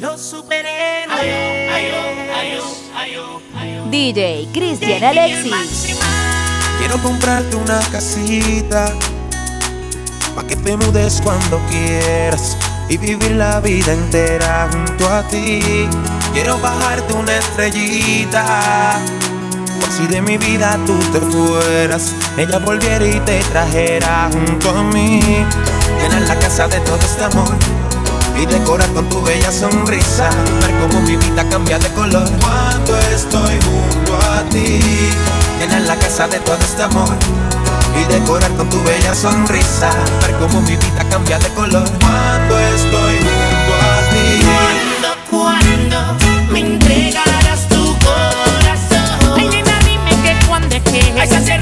Los superhéroes. DJ Cristian Alexis. Quiero comprarte una casita Pa' que te mudes cuando quieras y vivir la vida entera junto a ti. Quiero bajarte una estrellita. Por si de mi vida tú te fueras, ella volviera y te trajera junto a mí. Llenar la casa de todo este amor y decorar con tu bella sonrisa. Ver cómo mi vida cambia de color cuando estoy junto a ti. Llenar la casa de todo este amor y decorar con tu bella sonrisa. Ver cómo mi vida cambia de color cuando estoy junto a ti. Cuando, cuando me entregarás tu corazón. Ay, nena, dime que cuando es que.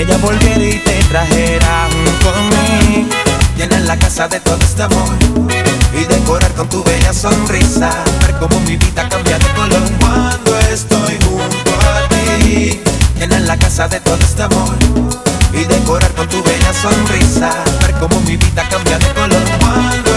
Ella volviera y te trajera junto a mí. Llenar la casa de todo este amor Y decorar con tu bella sonrisa. Ver cómo mi vida cambia de color Cuando estoy junto a ti. Llenar la casa de todo este amor y decorar con tu bella sonrisa. Ver cómo mi vida cambia de color cuando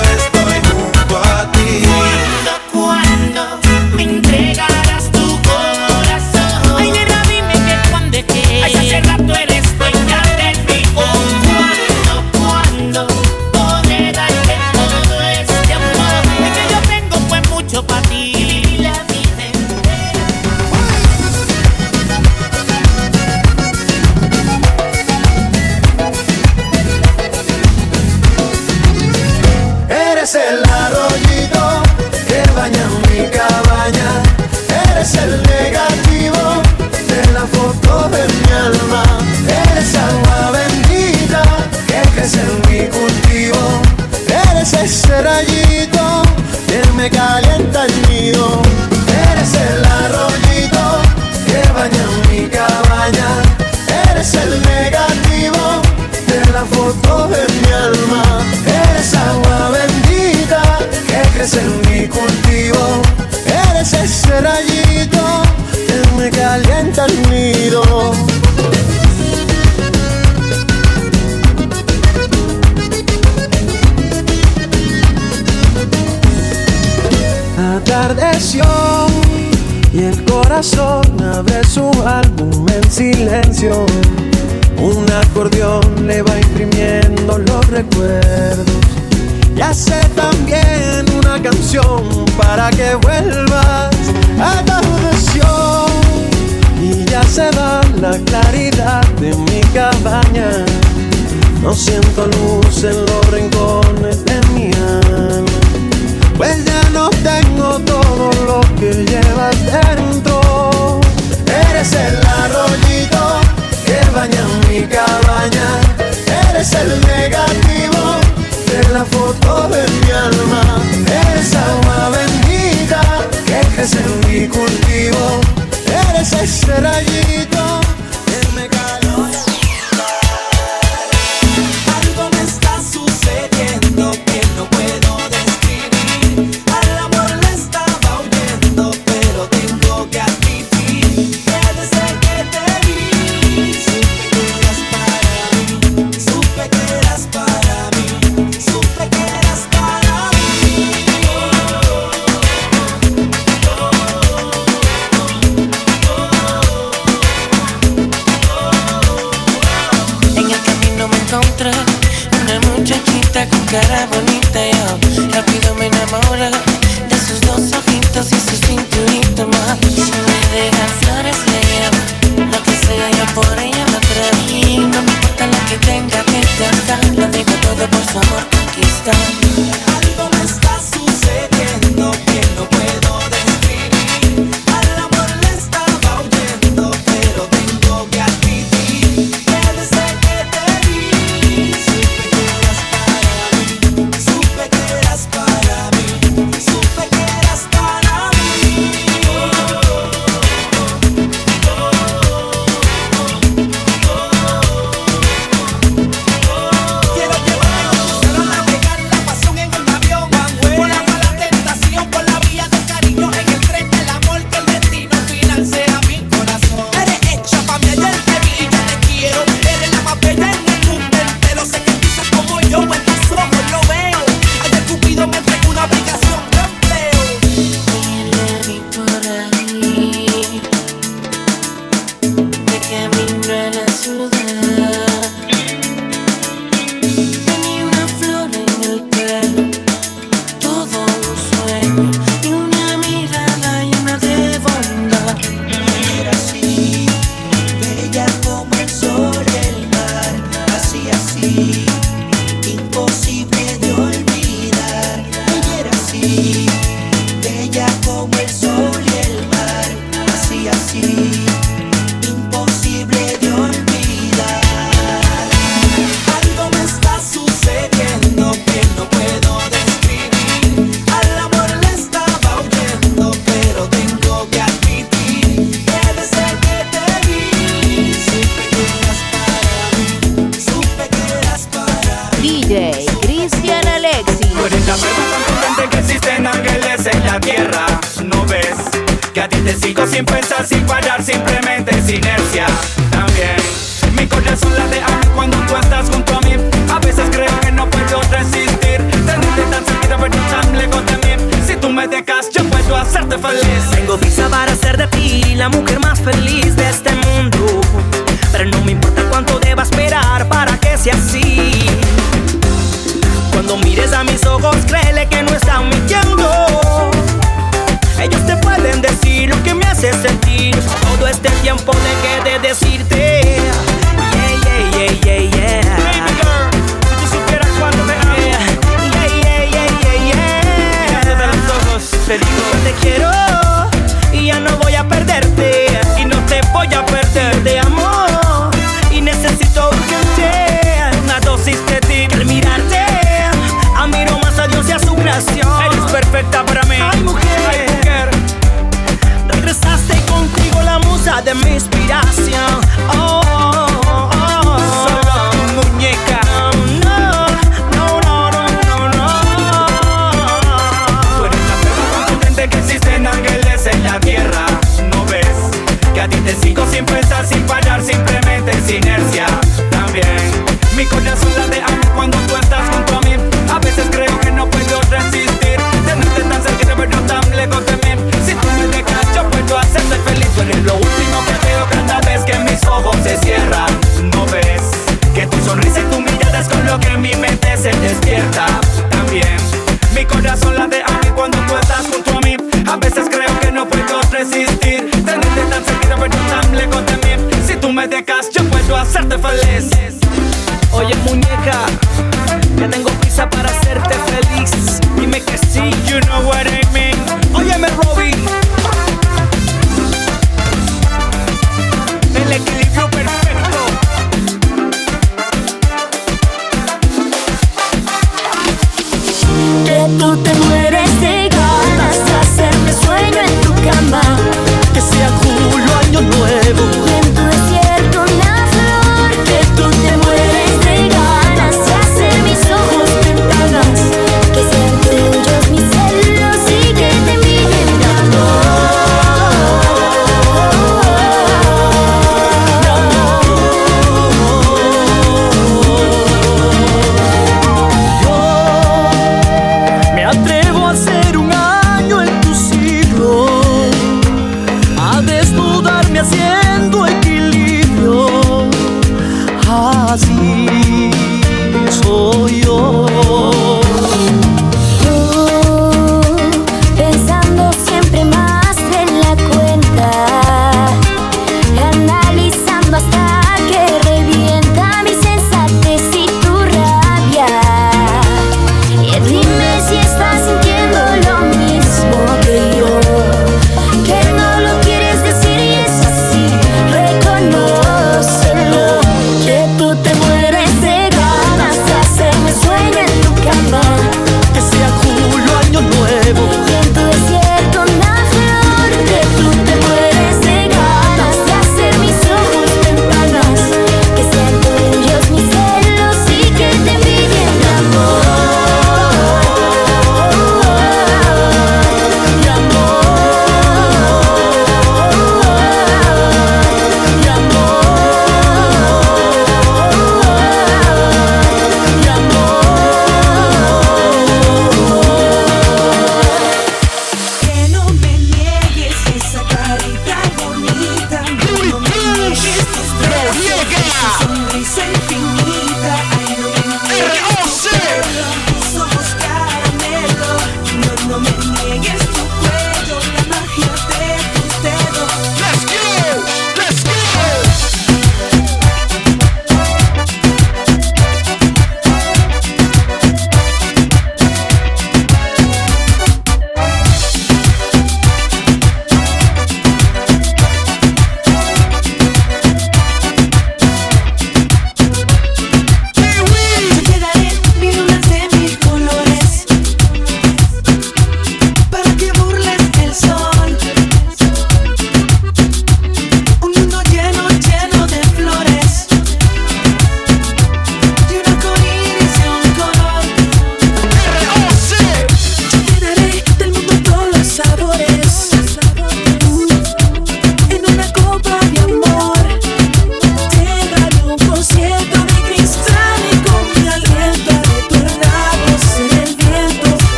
Siento luz en los rincones de mi alma. Pues ya no tengo todo lo que llevas dentro. Eres el arroyito que baña mi cabaña. Eres el negativo de la foto de mi alma. Eres agua bendita que crece en mi cultivo. Eres ese rayito sentir. Todo este tiempo de decirte.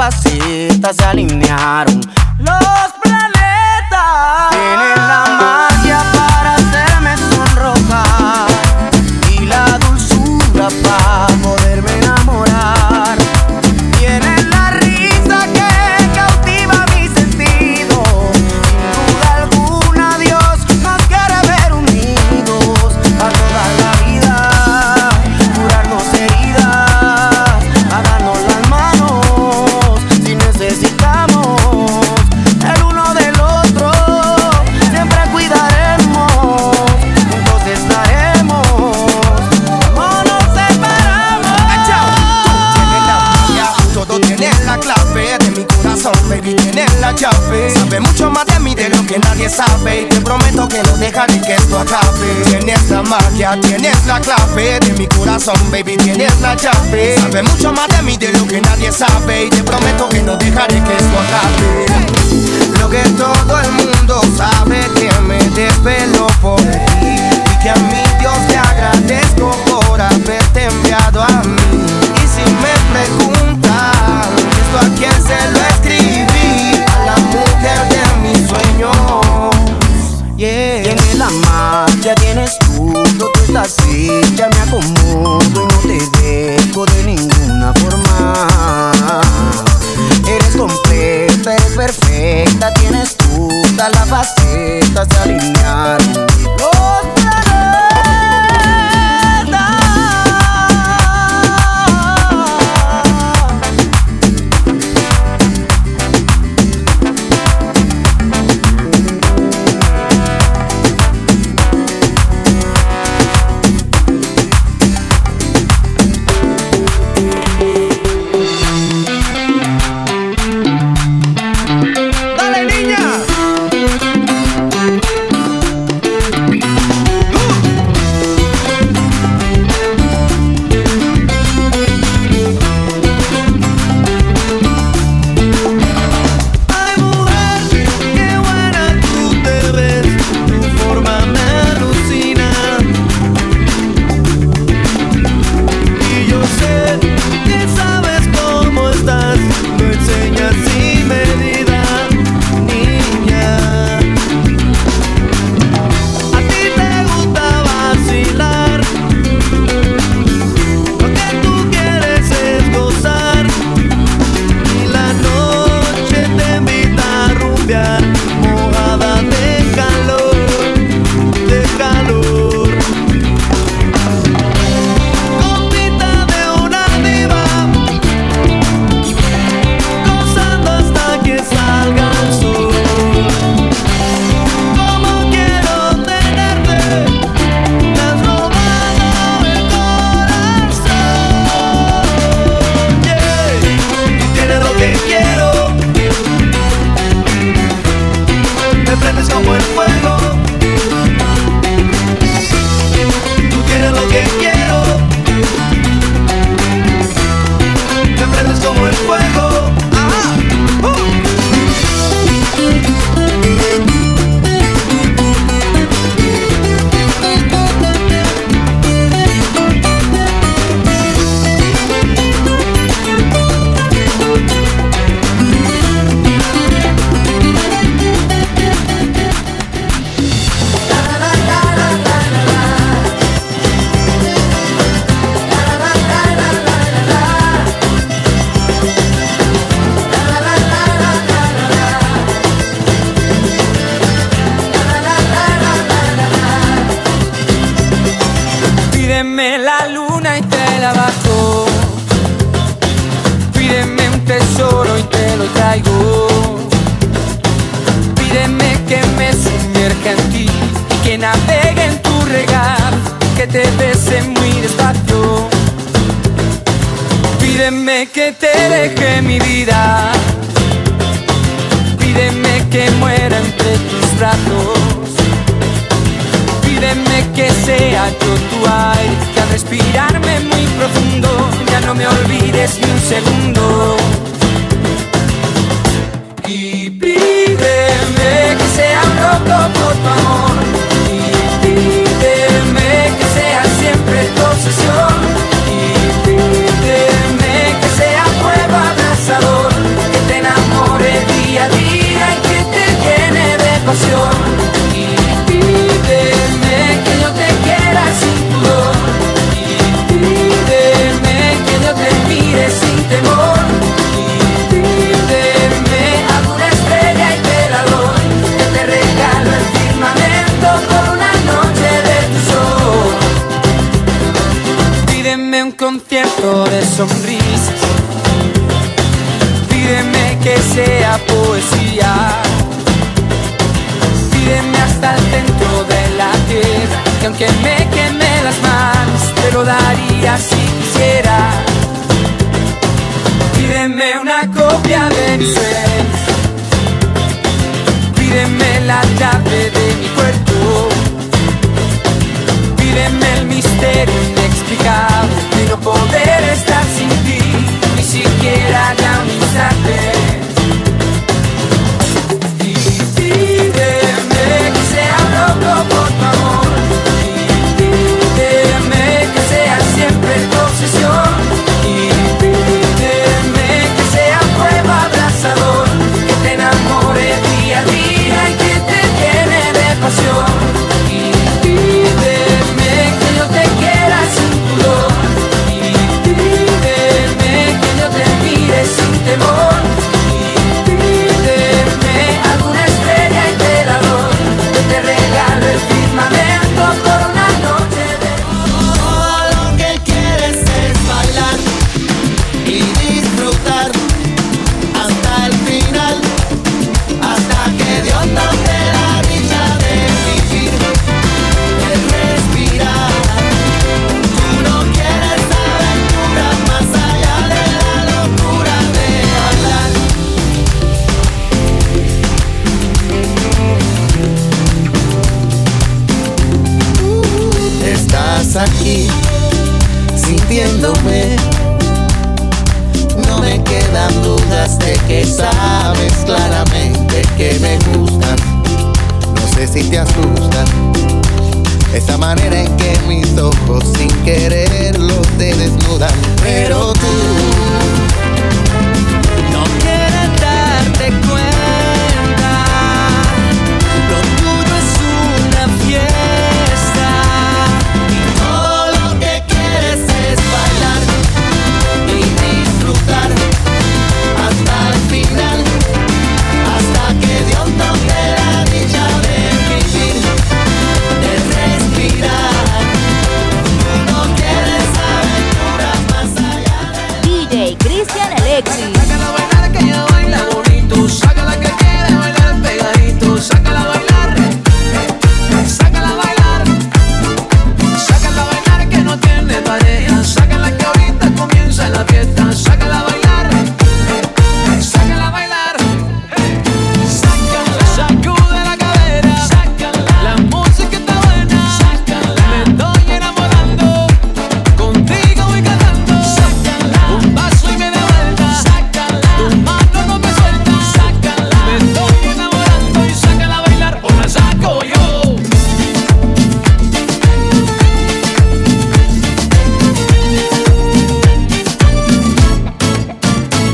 passei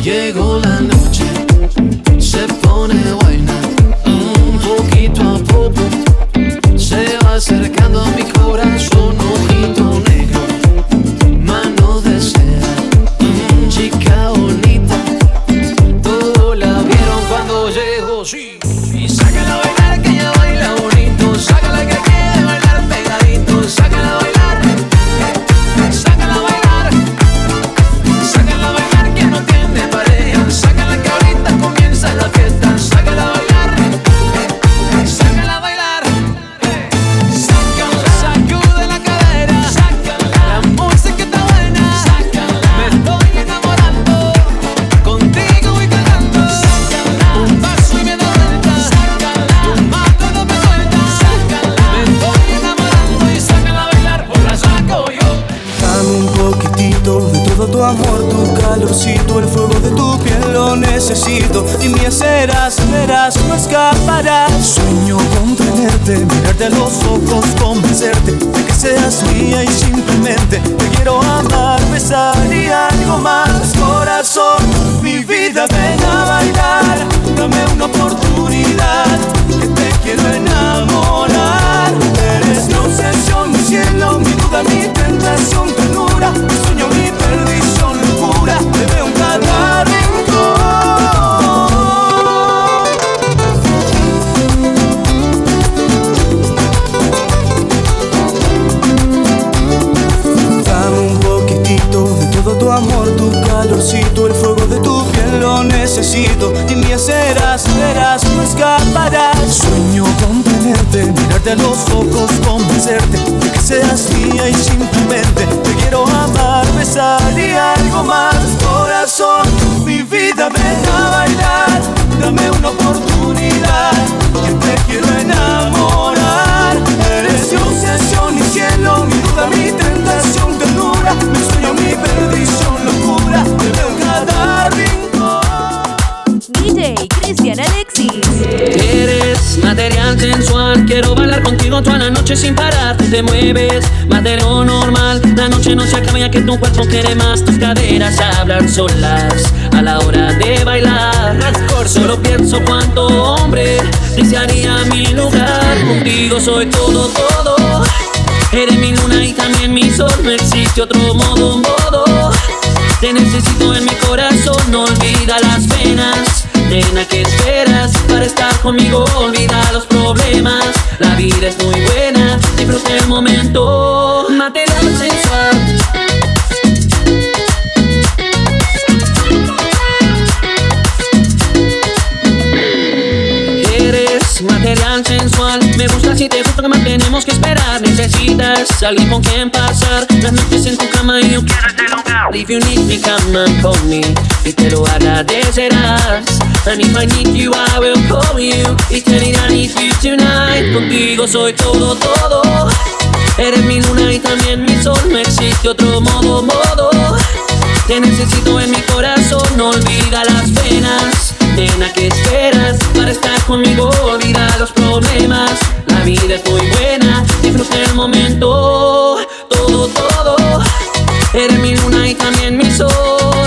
llegó amor, tu calorcito, el fuego de tu piel lo necesito. Y mi serás, verás, no escaparás. Sueño con tenerte, mirarte a los ojos, convencerte de que seas mía y simplemente te quiero amar, besar y algo más. Corazón, mi vida, ven a bailar, dame una oportunidad, que te quiero enamorar. Eres mi obsesión, mi cielo, mi duda, mi tentación, ternura. Sueño con tenerte, mirarte a los ojos, convencerte de que seas mía y simplemente te quiero amar, besar y algo más. Corazón, mi vida, ven a bailar, dame una oportunidad. Quiero bailar contigo toda la noche sin parar. Tú te mueves más de lo normal. La noche no se acaba ya que tu cuerpo quiere más. Tus caderas hablan solas a la hora de bailar. Solo pienso cuánto hombre desearía mi lugar. Contigo soy todo, todo. Eres mi luna y también mi sol. No existe otro modo, modo. Te necesito en mi corazón, no olvida las penas. Nena, ¿qué esperas para estar conmigo? Olvida los problemas. Vida es muy buena, disfruta el momento. Material sensual. Eres material sensual. Me gusta si te gusta que más tenemos que esperar. Necesitas alguien con quien pasar las noches en tu cama y yo quiero. If you need me, come and call me. Y te lo agradecerás. And if I need you, I will call you. Y te diré I need you tonight. Contigo soy todo, todo. Eres mi luna y también mi sol. No existe otro modo, modo. Te necesito en mi corazón, no olvida las penas. Nena, ¿qué esperas para estar conmigo? Olvida los problemas. La vida es muy buena, disfruta el momento. Todo, todo. Eres mi luna y también mi sol.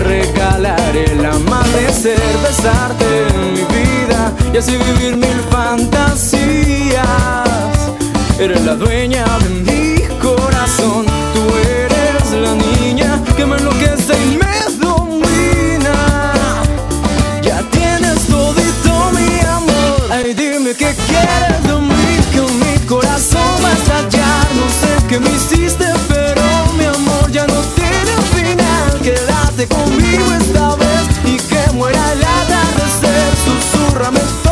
Regalaré el amanecer, besarte en mi vida y así vivir mil fantasías. Eres la dueña de mi corazón, tú eres la niña que me enloquece y me domina. Ya tienes todito mi amor. Ay, dime qué quieres mí, que mi corazón va a estallar. No sé qué me promesa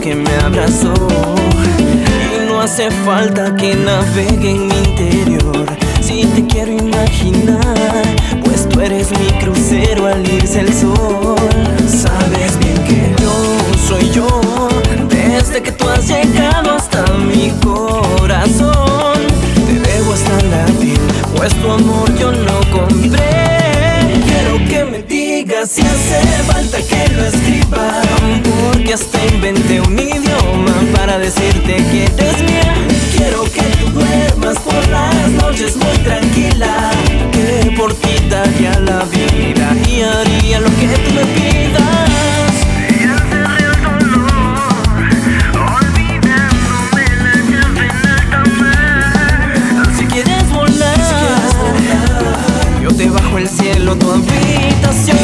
que me abrazó. Y no hace falta que navegue en mi interior. Si te quiero imaginar, pues tú eres mi crucero al irse el sol. Sabes bien que yo soy yo, desde que tú has llegado hasta mi corazón. Te debo hasta latir, pues tu amor yo lo compré si hace falta que lo escriba. Porque hasta inventé un idioma para decirte que eres mía. Quiero que tú duermas por las noches muy tranquila. Que por ti daría la vida y haría lo que tú me pidas. debajo el cielo tu habitación.